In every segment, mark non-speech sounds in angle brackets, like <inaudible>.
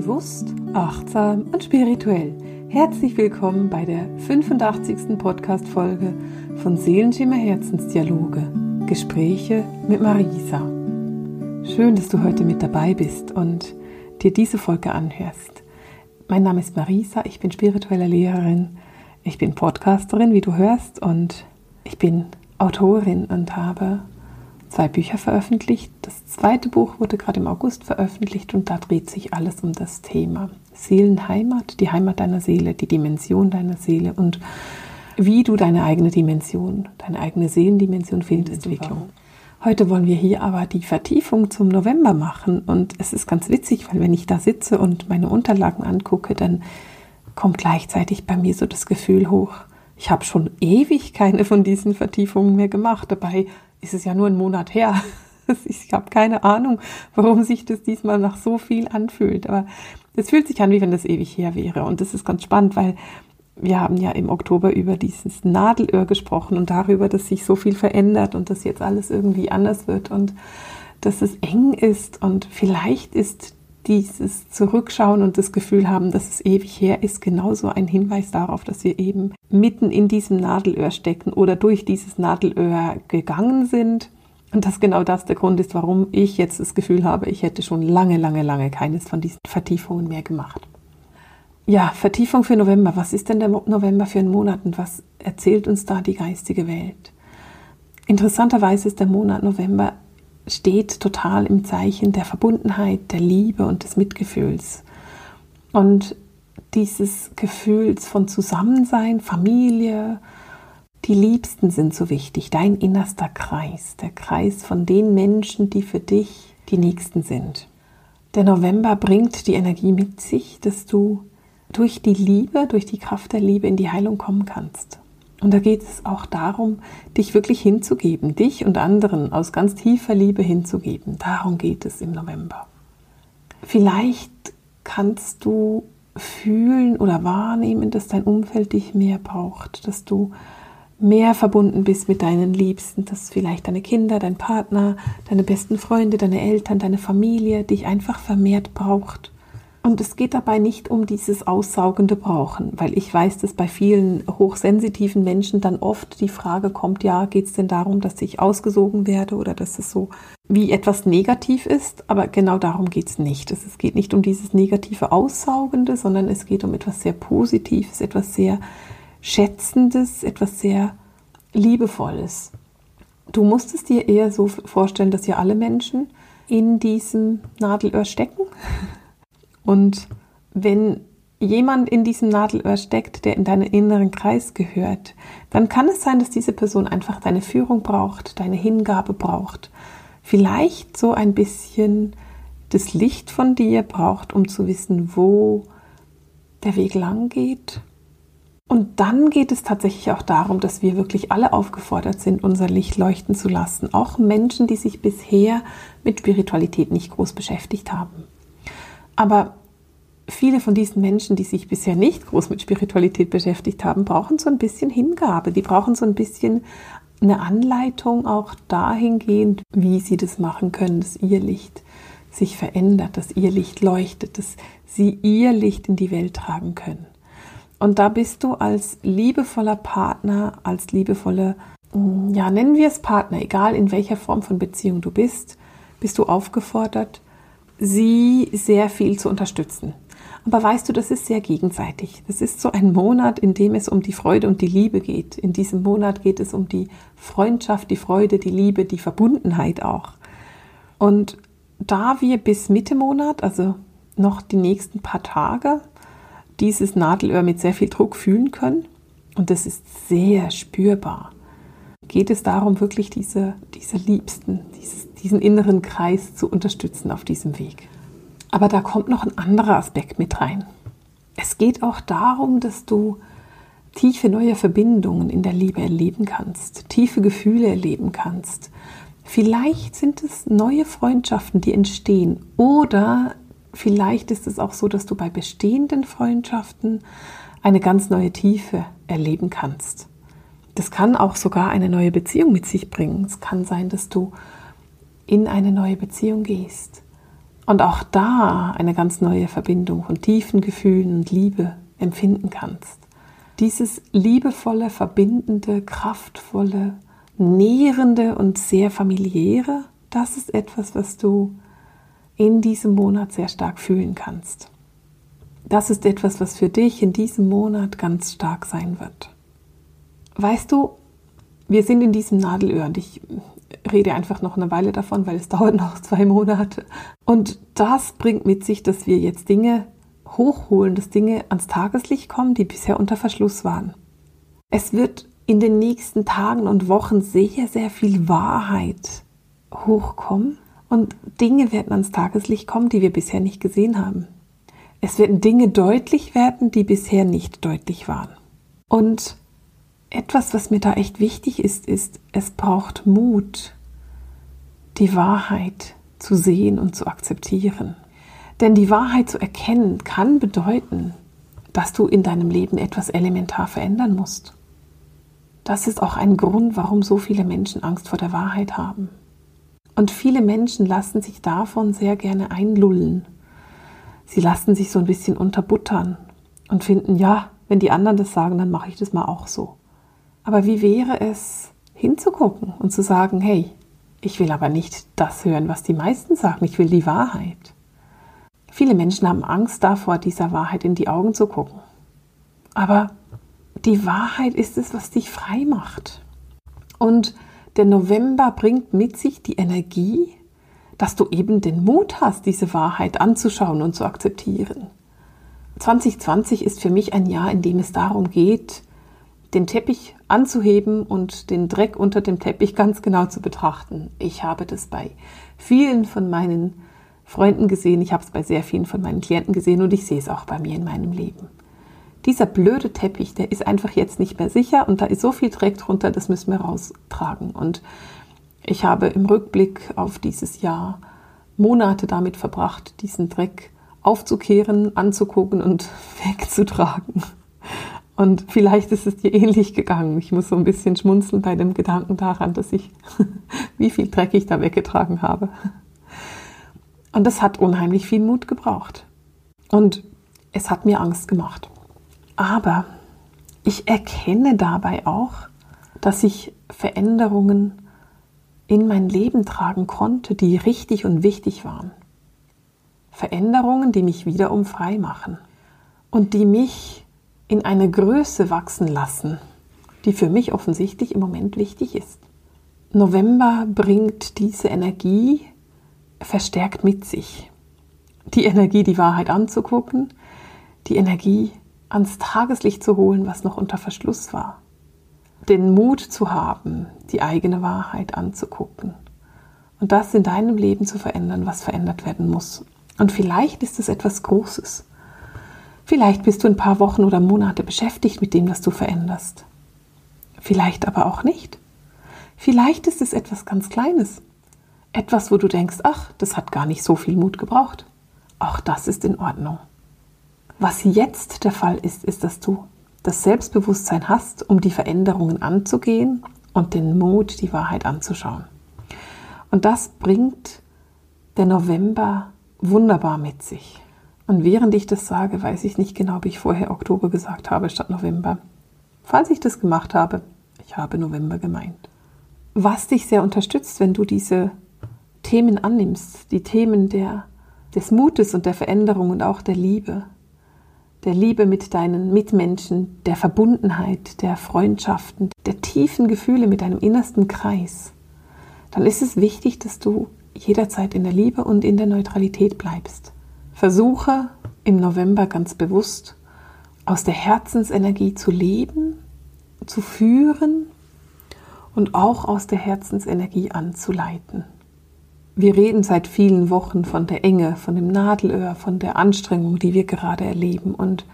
Bewusst, achtsam und spirituell. Herzlich willkommen bei der 85. Podcast-Folge von Seelenschimmer Herzensdialoge. Gespräche mit Marisa. Schön, dass du heute mit dabei bist und dir diese Folge anhörst. Mein Name ist Marisa, ich bin spirituelle Lehrerin, ich bin Podcasterin, wie du hörst, und ich bin Autorin und habe zwei Bücher veröffentlicht. Das zweite Buch wurde gerade im August veröffentlicht und da dreht sich alles um das Thema Seelenheimat, die Heimat deiner Seele, die Dimension deiner Seele und wie du deine eigene Dimension, deine eigene Seelendimension Fehlentwicklung. Heute wollen wir hier aber die Vertiefung zum November machen und es ist ganz witzig, weil wenn ich da sitze und meine Unterlagen angucke, dann kommt gleichzeitig bei mir so das Gefühl hoch, ich habe schon ewig keine von diesen Vertiefungen mehr gemacht. Dabei ist es ja nur ein Monat her. <laughs> Ich habe keine Ahnung, warum sich das diesmal nach so viel anfühlt. Aber es fühlt sich an, wie wenn das ewig her wäre. Und das ist ganz spannend, weil wir haben ja im Oktober über dieses Nadelöhr gesprochen und darüber, dass sich so viel verändert und dass jetzt alles irgendwie anders wird und dass es eng ist. Und vielleicht ist dieses Zurückschauen und das Gefühl haben, dass es ewig her ist, genauso ein Hinweis darauf, dass wir eben mitten in diesem Nadelöhr stecken oder durch dieses Nadelöhr gegangen sind. Und dass genau das der Grund ist, warum ich jetzt das Gefühl habe, ich hätte schon lange, lange, lange keines von diesen Vertiefungen mehr gemacht. Ja, Vertiefung für November. Was ist denn der November für einen Monat und was erzählt uns da die geistige Welt? Interessanterweise ist der Monat November steht total im Zeichen der Verbundenheit, der Liebe und des Mitgefühls. Und dieses Gefühls von Zusammensein, Familie, die Liebsten sind so wichtig, dein innerster Kreis, der Kreis von den Menschen, die für dich die Nächsten sind. Der November bringt die Energie mit sich, dass du durch die Liebe, durch die Kraft der Liebe in die Heilung kommen kannst. Und da geht es auch darum, dich wirklich hinzugeben, dich und anderen aus ganz tiefer Liebe hinzugeben. Darum geht es im November. Vielleicht kannst du fühlen oder wahrnehmen, dass dein Umfeld dich mehr braucht, dass du mehr verbunden bist mit deinen Liebsten, dass vielleicht deine Kinder, dein Partner, deine besten Freunde, deine Eltern, deine Familie dich einfach vermehrt braucht und es geht dabei nicht um dieses aussaugende Brauchen, weil ich weiß, dass bei vielen hochsensitiven Menschen dann oft die Frage kommt, ja, geht es denn darum, dass ich ausgesogen werde oder dass es so wie etwas negativ ist? Aber genau darum geht es nicht. Es geht nicht um dieses negative Aussaugende, sondern es geht um etwas sehr Positives, etwas sehr Schätzendes, etwas sehr Liebevolles. Du musst es dir eher so vorstellen, dass ja alle Menschen in diesem Nadelöhr stecken und wenn jemand in diesem Nadelöhr steckt, der in deinen inneren Kreis gehört, dann kann es sein, dass diese Person einfach deine Führung braucht, deine Hingabe braucht. Vielleicht so ein bisschen das Licht von dir braucht, um zu wissen, wo der Weg lang geht. Und dann geht es tatsächlich auch darum, dass wir wirklich alle aufgefordert sind, unser Licht leuchten zu lassen. Auch Menschen, die sich bisher mit Spiritualität nicht groß beschäftigt haben. Aber viele von diesen Menschen, die sich bisher nicht groß mit Spiritualität beschäftigt haben, brauchen so ein bisschen Hingabe. Die brauchen so ein bisschen eine Anleitung auch dahingehend, wie sie das machen können, dass ihr Licht sich verändert, dass ihr Licht leuchtet, dass sie ihr Licht in die Welt tragen können. Und da bist du als liebevoller Partner, als liebevolle, ja, nennen wir es Partner, egal in welcher Form von Beziehung du bist, bist du aufgefordert, sie sehr viel zu unterstützen. Aber weißt du, das ist sehr gegenseitig. Das ist so ein Monat, in dem es um die Freude und die Liebe geht. In diesem Monat geht es um die Freundschaft, die Freude, die Liebe, die Verbundenheit auch. Und da wir bis Mitte Monat, also noch die nächsten paar Tage, dieses Nadelöhr mit sehr viel Druck fühlen können, und das ist sehr spürbar, geht es darum, wirklich diese, diese Liebsten, diesen inneren Kreis zu unterstützen auf diesem Weg. Aber da kommt noch ein anderer Aspekt mit rein. Es geht auch darum, dass du tiefe neue Verbindungen in der Liebe erleben kannst, tiefe Gefühle erleben kannst. Vielleicht sind es neue Freundschaften, die entstehen. Oder vielleicht ist es auch so, dass du bei bestehenden Freundschaften eine ganz neue Tiefe erleben kannst. Das kann auch sogar eine neue Beziehung mit sich bringen. Es kann sein, dass du in eine neue Beziehung gehst Und auch da eine ganz neue Verbindung von tiefen Gefühlen und Liebe empfinden kannst. Dieses liebevolle, verbindende, kraftvolle, nährende und sehr familiäre, das ist etwas, was du in diesem Monat sehr stark fühlen kannst. Das ist etwas, was für dich in diesem Monat ganz stark sein wird. Weißt du, wir sind in diesem Nadelöhr und ich rede einfach noch eine Weile davon, weil es <laughs> dauert noch zwei Monate. Und das bringt mit sich, dass wir jetzt Dinge hochholen, dass Dinge ans Tageslicht kommen, die bisher unter Verschluss waren. Es wird in den nächsten Tagen und Wochen sehr, sehr viel Wahrheit hochkommen und Dinge werden ans Tageslicht kommen, die wir bisher nicht gesehen haben. Es werden Dinge deutlich werden, die bisher nicht deutlich waren. Und etwas, was mir da echt wichtig ist, ist, es braucht Mut, die Wahrheit zu sehen und zu akzeptieren. Denn die Wahrheit zu erkennen kann bedeuten, dass du in deinem Leben etwas elementar verändern musst. Das ist auch ein Grund, warum so viele Menschen Angst vor der Wahrheit haben. Und viele Menschen lassen sich davon sehr gerne einlullen. Sie lassen sich so ein bisschen unterbuttern und finden, ja, wenn die anderen das sagen, dann mache ich das mal auch so. Aber wie wäre es, hinzugucken und zu sagen, hey, ich will aber nicht das hören, was die meisten sagen, ich will die Wahrheit. Viele Menschen haben Angst davor, dieser Wahrheit in die Augen zu gucken. Aber die Wahrheit ist es, was dich frei macht. Und der November bringt mit sich die Energie, dass du eben den Mut hast, diese Wahrheit anzuschauen und zu akzeptieren. 2020 ist für mich ein Jahr, in dem es darum geht, den Teppich anzuheben und den Dreck unter dem Teppich ganz genau zu betrachten. Ich habe das bei vielen von meinen Freunden gesehen, ich habe es bei sehr vielen von meinen Klienten gesehen und ich sehe es auch bei mir in meinem Leben. Dieser blöde Teppich, der ist einfach jetzt nicht mehr sicher und da ist so viel Dreck drunter, das müssen wir raustragen. Und ich habe im Rückblick auf dieses Jahr Monate damit verbracht, diesen Dreck aufzukehren, anzugucken und <laughs> wegzutragen. Und vielleicht ist es dir ähnlich gegangen. Ich muss so ein bisschen schmunzeln bei dem Gedanken daran, dass ich, <laughs> wie viel Dreck ich da weggetragen habe. Und das hat unheimlich viel Mut gebraucht. Und es hat mir Angst gemacht. Aber ich erkenne dabei auch, dass ich Veränderungen in mein Leben tragen konnte, die richtig und wichtig waren. Veränderungen, die mich wiederum frei machen und die mich in eine Größe wachsen lassen, die für mich offensichtlich im Moment wichtig ist. November bringt diese Energie verstärkt mit sich. Die Energie, die Wahrheit anzugucken, die Energie ans Tageslicht zu holen, was noch unter Verschluss war. Den Mut zu haben, die eigene Wahrheit anzugucken und das in deinem Leben zu verändern, was verändert werden muss. Und vielleicht ist es etwas Großes. Vielleicht bist du ein paar Wochen oder Monate beschäftigt mit dem, was du veränderst. Vielleicht aber auch nicht. Vielleicht ist es etwas ganz Kleines. Etwas, wo du denkst, ach, das hat gar nicht so viel Mut gebraucht. Auch das ist in Ordnung. Was jetzt der Fall ist, ist, dass du das Selbstbewusstsein hast, um die Veränderungen anzugehen und den Mut, die Wahrheit anzuschauen. Und das bringt der November wunderbar mit sich. Und während ich das sage, weiß ich nicht genau, ob ich vorher Oktober gesagt habe statt November. Falls ich das gemacht habe, ich habe November gemeint. Was dich sehr unterstützt, wenn du diese Themen annimmst, die Themen der, des Mutes und der Veränderung und auch der Liebe, der Liebe mit deinen Mitmenschen, der Verbundenheit, der Freundschaften, der tiefen Gefühle mit deinem innersten Kreis, dann ist es wichtig, dass du jederzeit in der Liebe und in der Neutralität bleibst. Versuche im November ganz bewusst aus der Herzensenergie zu leben, zu führen und auch aus der Herzensenergie anzuleiten. Wir reden seit vielen Wochen von der Enge, von dem Nadelöhr, von der Anstrengung, die wir gerade erleben. Und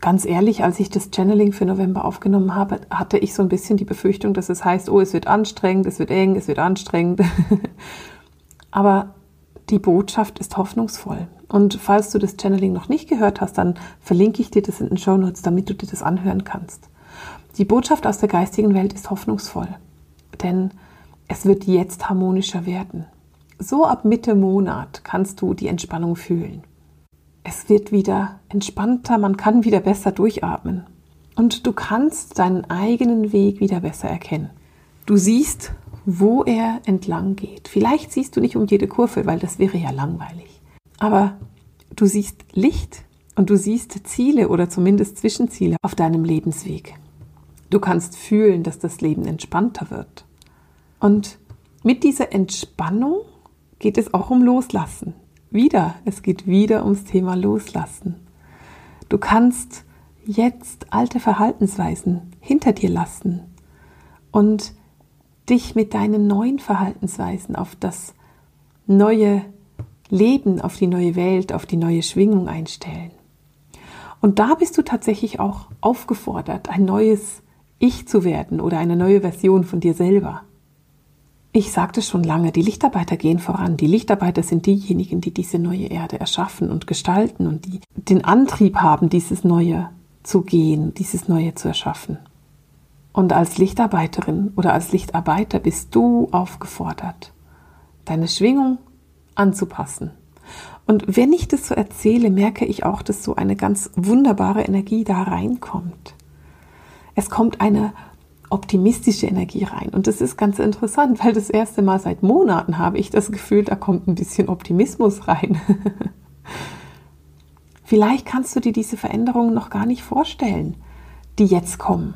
ganz ehrlich, als ich das Channeling für November aufgenommen habe, hatte ich so ein bisschen die Befürchtung, dass es heißt, oh, es wird anstrengend, es wird eng, es wird anstrengend. <laughs> Aber die Botschaft ist hoffnungsvoll. Und falls du das Channeling noch nicht gehört hast, dann verlinke ich dir das in den Show Notes, damit du dir das anhören kannst. Die Botschaft aus der geistigen Welt ist hoffnungsvoll, denn es wird jetzt harmonischer werden. so ab Mitte Monat kannst du die Entspannung fühlen. Es wird wieder entspannter, man kann wieder besser durchatmen. Und du kannst deinen eigenen Weg wieder besser erkennen. Du siehst, wo er entlang geht. Vielleicht siehst du nicht um jede Kurve, weil das wäre ja langweilig. Aber du siehst Licht und du siehst Ziele oder zumindest Zwischenziele auf deinem Lebensweg. Du kannst fühlen, dass das Leben entspannter wird. Und mit dieser Entspannung geht es auch um Loslassen. Wieder, es geht wieder ums Thema Loslassen. Du kannst jetzt alte Verhaltensweisen hinter dir lassen und dich mit deinen neuen Verhaltensweisen auf das neue Leben, auf die neue Welt, auf die neue Schwingung einstellen. Und da bist du tatsächlich auch aufgefordert, ein neues Ich zu werden oder eine neue Version von dir selber. Ich sagte schon lange, die Lichtarbeiter gehen voran. Die Lichtarbeiter sind diejenigen, die diese neue Erde erschaffen und gestalten und die den Antrieb haben, dieses Neue zu gehen, dieses Neue zu erschaffen. Und als Lichtarbeiterin oder als Lichtarbeiter bist du aufgefordert, deine Schwingung anzupassen. Und wenn ich das so erzähle, merke ich auch, dass so eine ganz wunderbare Energie da reinkommt. Es kommt eine optimistische Energie rein. Und das ist ganz interessant, weil das erste Mal seit Monaten habe ich das Gefühl, da kommt ein bisschen Optimismus rein. <laughs> Vielleicht kannst du dir diese Veränderungen noch gar nicht vorstellen, die jetzt kommen.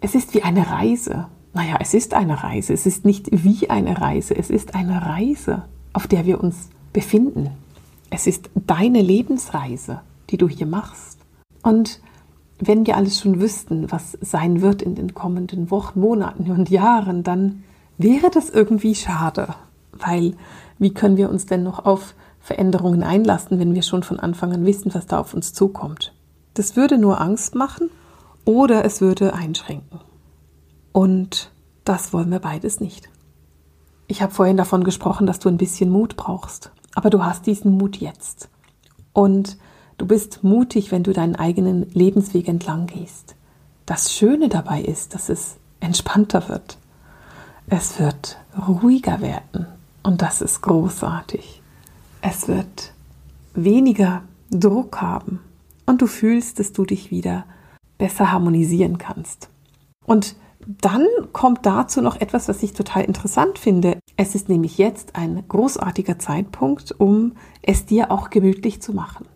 Es ist wie eine Reise. Naja, es ist eine Reise. Es ist nicht wie eine Reise. Es ist eine Reise, auf der wir uns befinden. Es ist deine Lebensreise, die du hier machst. Und wenn wir alles schon wüssten, was sein wird in den kommenden Wochen, Monaten und Jahren, dann wäre das irgendwie schade. Weil wie können wir uns denn noch auf Veränderungen einlassen, wenn wir schon von Anfang an wissen, was da auf uns zukommt. Das würde nur Angst machen oder es würde einschränken. Und das wollen wir beides nicht. Ich habe vorhin davon gesprochen, dass du ein bisschen Mut brauchst, aber du hast diesen Mut jetzt. Und du bist mutig, wenn du deinen eigenen Lebensweg entlang gehst. Das Schöne dabei ist, dass es entspannter wird. Es wird ruhiger werden und das ist großartig. Es wird weniger Druck haben und du fühlst, dass du dich wieder besser harmonisieren kannst. Und dann kommt dazu noch etwas, was ich total interessant finde. Es ist nämlich jetzt ein großartiger Zeitpunkt, um es dir auch gemütlich zu machen.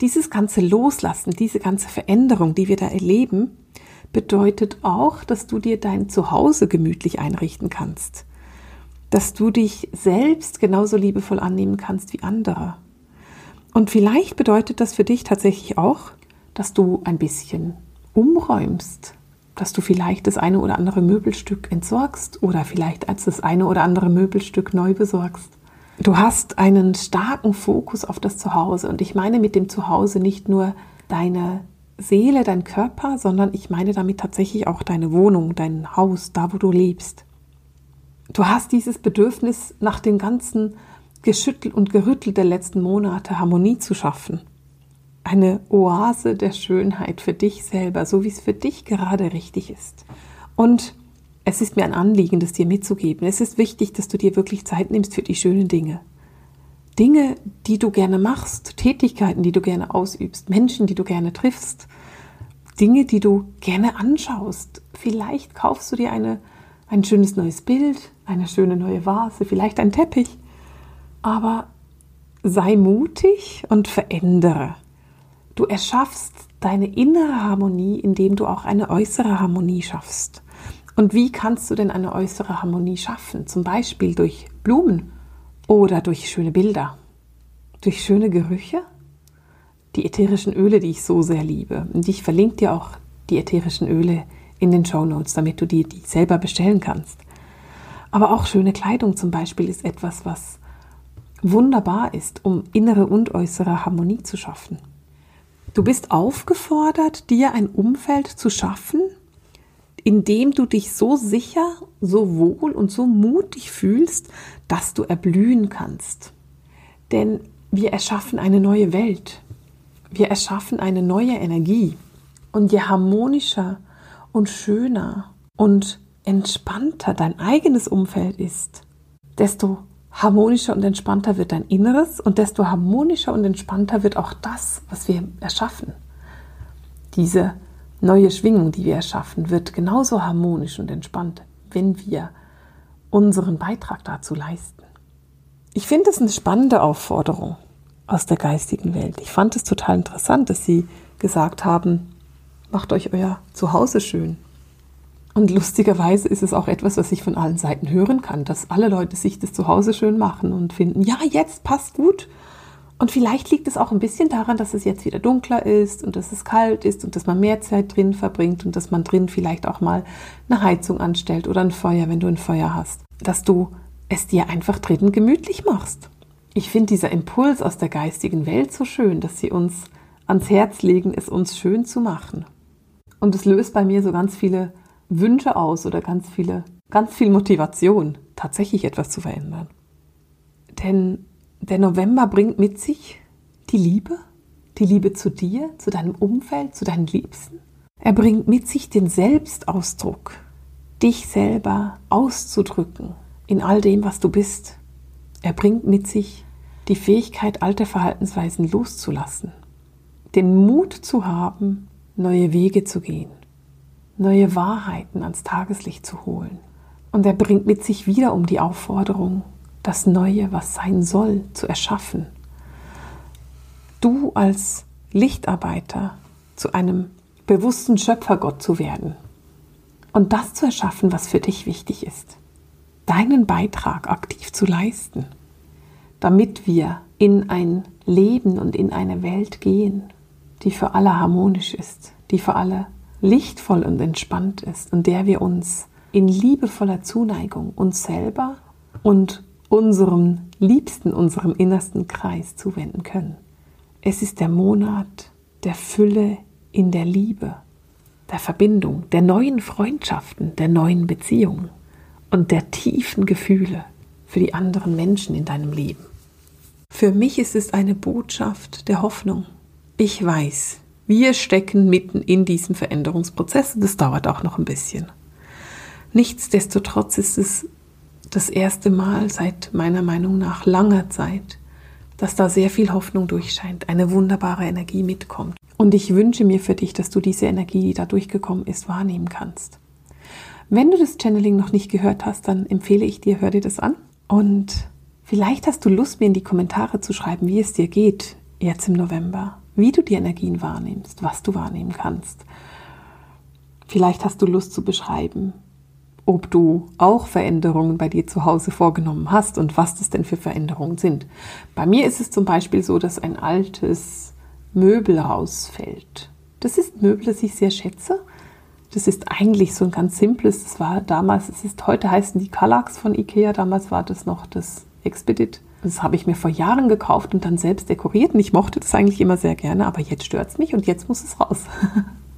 Dieses ganze Loslassen, diese ganze Veränderung, die wir da erleben, bedeutet auch, dass du dir dein Zuhause gemütlich einrichten kannst dass du dich selbst genauso liebevoll annehmen kannst wie andere. Und vielleicht bedeutet das für dich tatsächlich auch, dass du ein bisschen umräumst, dass du vielleicht das eine oder andere Möbelstück entsorgst oder vielleicht als das eine oder andere Möbelstück neu besorgst. Du hast einen starken Fokus auf das Zuhause und ich meine mit dem Zuhause nicht nur deine Seele, dein Körper, sondern ich meine damit tatsächlich auch deine Wohnung, dein Haus, da wo du lebst. Du hast dieses Bedürfnis, nach dem ganzen Geschüttel und Gerüttel der letzten Monate Harmonie zu schaffen. Eine Oase der Schönheit für dich selber, so wie es für dich gerade richtig ist. Und es ist mir ein Anliegen, das dir mitzugeben. Es ist wichtig, dass du dir wirklich Zeit nimmst für die schönen Dinge. Dinge, die du gerne machst, Tätigkeiten, die du gerne ausübst, Menschen, die du gerne triffst, Dinge, die du gerne anschaust. Vielleicht kaufst du dir eine ein schönes neues Bild, eine schöne neue Vase, vielleicht ein Teppich. Aber sei mutig und verändere. Du erschaffst deine innere Harmonie, indem du auch eine äußere Harmonie schaffst. Und wie kannst du denn eine äußere Harmonie schaffen? Zum Beispiel durch Blumen oder durch schöne Bilder, durch schöne Gerüche, die ätherischen Öle, die ich so sehr liebe. Und ich verlinke dir auch die ätherischen Öle in den Show Notes, damit du dir die selber bestellen kannst. Aber auch schöne Kleidung zum Beispiel ist etwas, was wunderbar ist, um innere und äußere Harmonie zu schaffen. Du bist aufgefordert, dir ein Umfeld zu schaffen, in dem du dich so sicher, so wohl und so mutig fühlst, dass du erblühen kannst. Denn wir erschaffen eine neue Welt. Wir erschaffen eine neue Energie. Und je harmonischer und schöner und entspannter dein eigenes Umfeld ist, desto harmonischer und entspannter wird dein Inneres und desto harmonischer und entspannter wird auch das, was wir erschaffen. Diese neue Schwingung, die wir erschaffen, wird genauso harmonisch und entspannt, wenn wir unseren Beitrag dazu leisten. Ich finde es eine spannende Aufforderung aus der geistigen Welt. Ich fand es total interessant, dass Sie gesagt haben, macht euch euer Zuhause schön. Und lustigerweise ist es auch etwas, was ich von allen Seiten hören kann, dass alle Leute sich das Zuhause schön machen und finden, ja, jetzt passt gut. Und vielleicht liegt es auch ein bisschen daran, dass es jetzt wieder dunkler ist und dass es kalt ist und dass man mehr Zeit drin verbringt und dass man drin vielleicht auch mal eine Heizung anstellt oder ein Feuer, wenn du ein Feuer hast. Dass du es dir einfach drinnen gemütlich machst. Ich finde dieser Impuls aus der geistigen Welt so schön, dass sie uns ans Herz legen, es uns schön zu machen. Und es löst bei mir so ganz viele Wünsche aus oder ganz viele, ganz viel Motivation, tatsächlich etwas zu verändern. Denn der November bringt mit sich die Liebe, die Liebe zu dir, zu deinem Umfeld, zu deinen Liebsten. Er bringt mit sich den Selbstausdruck, dich selber auszudrücken in all dem, was du bist. Er bringt mit sich die Fähigkeit, alte Verhaltensweisen loszulassen, den Mut zu haben, neue Wege zu gehen, neue Wahrheiten ans Tageslicht zu holen. Und er bringt mit sich wiederum die Aufforderung, das Neue, was sein soll, zu erschaffen. Du als Lichtarbeiter zu einem bewussten Schöpfergott zu werden und das zu erschaffen, was für dich wichtig ist. Deinen Beitrag aktiv zu leisten, damit wir in ein Leben und in eine Welt gehen, die für alle harmonisch ist, die für alle lichtvoll und entspannt ist und der wir uns in liebevoller Zuneigung uns selber und unserem Liebsten, unserem innersten Kreis zuwenden können. Es ist der Monat der Fülle in der Liebe, der Verbindung, der neuen Freundschaften, der neuen Beziehungen und der tiefen Gefühle für die anderen Menschen in deinem Leben. Für mich ist es eine Botschaft der Hoffnung. Ich weiß, wir stecken mitten in diesem Veränderungsprozess und das dauert auch noch ein bisschen. Nichtsdestotrotz ist es das erste Mal seit meiner Meinung nach langer Zeit, dass da sehr viel Hoffnung durchscheint, eine wunderbare Energie mitkommt. Und ich wünsche mir für dich, dass du diese Energie, die da durchgekommen ist, wahrnehmen kannst. Wenn du das Channeling noch nicht gehört hast, dann empfehle ich dir, hör dir das an. Und vielleicht hast du Lust, mir in die Kommentare zu schreiben, wie es dir geht jetzt im November wie du die Energien wahrnimmst, was du wahrnehmen kannst. Vielleicht hast du Lust zu beschreiben, ob du auch Veränderungen bei dir zu Hause vorgenommen hast und was das denn für Veränderungen sind. Bei mir ist es zum Beispiel so, dass ein altes Möbel rausfällt. Das ist ein Möbel, das ich sehr schätze. Das ist eigentlich so ein ganz simples. Das war damals, es ist heute heißen die Kallax von Ikea. Damals war das noch das Expedit. Das habe ich mir vor Jahren gekauft und dann selbst dekoriert. Und ich mochte das eigentlich immer sehr gerne, aber jetzt stört es mich und jetzt muss es raus.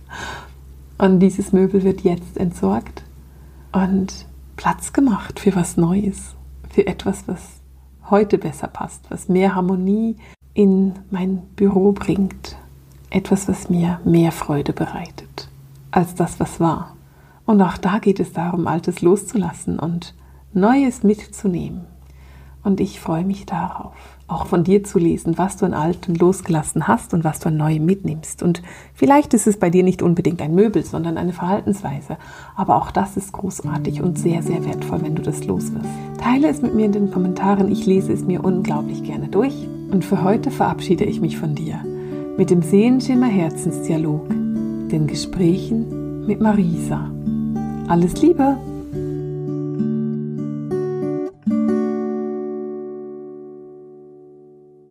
<laughs> und dieses Möbel wird jetzt entsorgt und Platz gemacht für was Neues, für etwas, was heute besser passt, was mehr Harmonie in mein Büro bringt. Etwas, was mir mehr Freude bereitet als das, was war. Und auch da geht es darum, Altes loszulassen und Neues mitzunehmen. Und ich freue mich darauf, auch von dir zu lesen, was du an Alten losgelassen hast und was du an Neuem mitnimmst. Und vielleicht ist es bei dir nicht unbedingt ein Möbel, sondern eine Verhaltensweise. Aber auch das ist großartig und sehr, sehr wertvoll, wenn du das loswirst. Teile es mit mir in den Kommentaren. Ich lese es mir unglaublich gerne durch. Und für heute verabschiede ich mich von dir mit dem Sehenschimmer Herzensdialog, den Gesprächen mit Marisa. Alles Liebe!